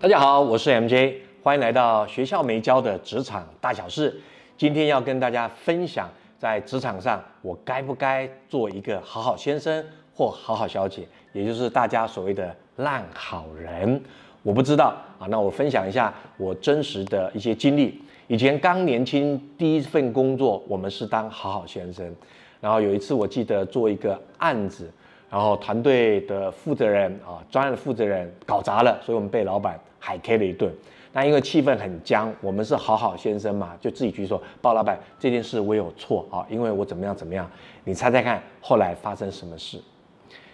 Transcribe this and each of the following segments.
大家好，我是 MJ，欢迎来到学校没教的职场大小事。今天要跟大家分享，在职场上我该不该做一个好好先生或好好小姐，也就是大家所谓的烂好人。我不知道啊，那我分享一下我真实的一些经历。以前刚年轻，第一份工作，我们是当好好先生。然后有一次，我记得做一个案子，然后团队的负责人啊，专业的负责人搞砸了，所以我们被老板海 K 了一顿。那因为气氛很僵，我们是好好先生嘛，就自己去说，报老板这件事我有错啊，因为我怎么样怎么样。你猜猜看，后来发生什么事？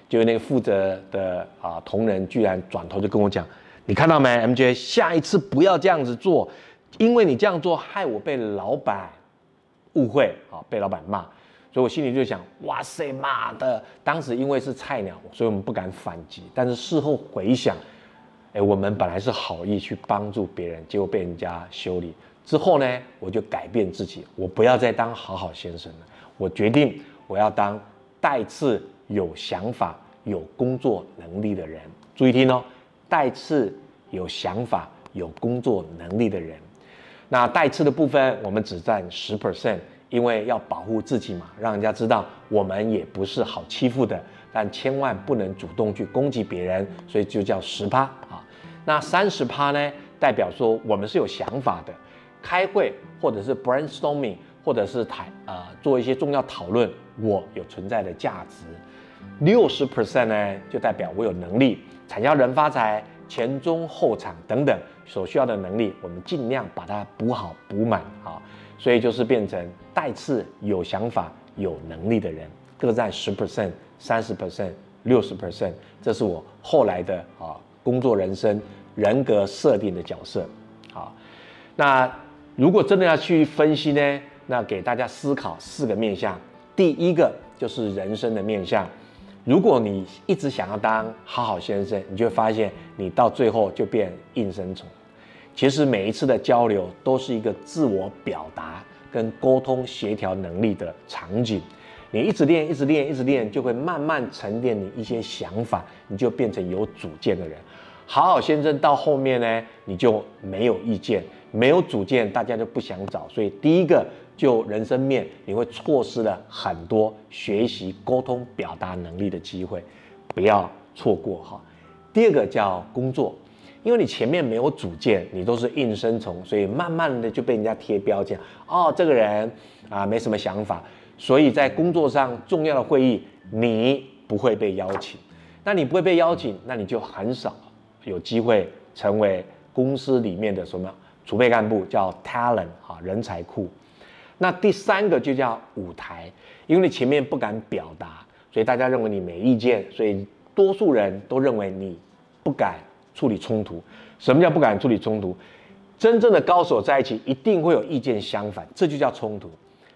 就那个负责的啊同仁居然转头就跟我讲，你看到没？MJ，下一次不要这样子做。因为你这样做，害我被老板误会啊，被老板骂，所以我心里就想，哇塞，妈的！当时因为是菜鸟，所以我们不敢反击。但是事后回想，哎，我们本来是好意去帮助别人，结果被人家修理。之后呢，我就改变自己，我不要再当好好先生了，我决定我要当带刺有想法、有工作能力的人。注意听哦，带刺有想法、有工作能力的人。那带刺的部分，我们只占十 percent，因为要保护自己嘛，让人家知道我们也不是好欺负的，但千万不能主动去攻击别人，所以就叫十趴啊。那三十趴呢，代表说我们是有想法的，开会或者是 brainstorming，或者是谈呃做一些重要讨论，我有存在的价值。六十 percent 呢，就代表我有能力，产销人发财。前中后场等等所需要的能力，我们尽量把它补好补满啊，所以就是变成带刺有想法有能力的人，各占十 percent、三十 percent、六十 percent，这是我后来的啊工作人生人格设定的角色好。那如果真的要去分析呢，那给大家思考四个面向，第一个就是人生的面向。如果你一直想要当好好先生，你就会发现你到最后就变应声虫。其实每一次的交流都是一个自我表达跟沟通协调能力的场景。你一直练，一直练，一直练，就会慢慢沉淀你一些想法，你就变成有主见的人。好好先生到后面呢，你就没有意见，没有主见，大家就不想找。所以第一个。就人生面，你会错失了很多学习沟通表达能力的机会，不要错过哈。第二个叫工作，因为你前面没有主见，你都是应声虫，所以慢慢的就被人家贴标签。哦，这个人啊没什么想法，所以在工作上重要的会议你不会被邀请。那你不会被邀请，那你就很少有机会成为公司里面的什么储备干部，叫 talent 哈人才库。那第三个就叫舞台，因为你前面不敢表达，所以大家认为你没意见，所以多数人都认为你不敢处理冲突。什么叫不敢处理冲突？真正的高手在一起，一定会有意见相反，这就叫冲突。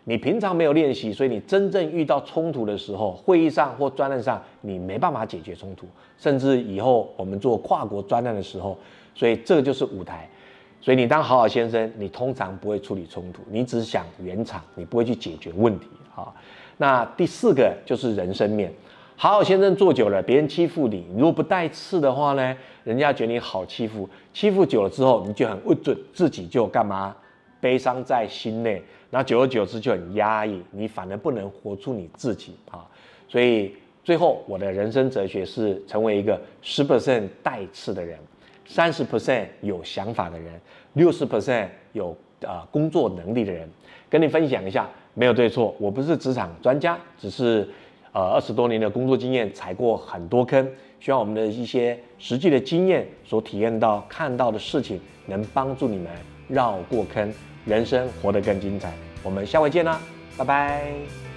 你平常没有练习，所以你真正遇到冲突的时候，会议上或专案上，你没办法解决冲突，甚至以后我们做跨国专案的时候，所以这个就是舞台。所以你当好好先生，你通常不会处理冲突，你只想圆场，你不会去解决问题啊。那第四个就是人生面，好好先生做久了，别人欺负你，你如果不带刺的话呢，人家觉得你好欺负，欺负久了之后，你就很不准，自己就干嘛，悲伤在心内，然后久而久之就很压抑，你反而不能活出你自己啊。所以最后我的人生哲学是成为一个十 percent 带刺的人。三十 percent 有想法的人，六十 percent 有呃工作能力的人，跟你分享一下，没有对错，我不是职场专家，只是呃二十多年的工作经验，踩过很多坑，希望我们的一些实际的经验所体验到、看到的事情，能帮助你们绕过坑，人生活得更精彩。我们下回见啦，拜拜。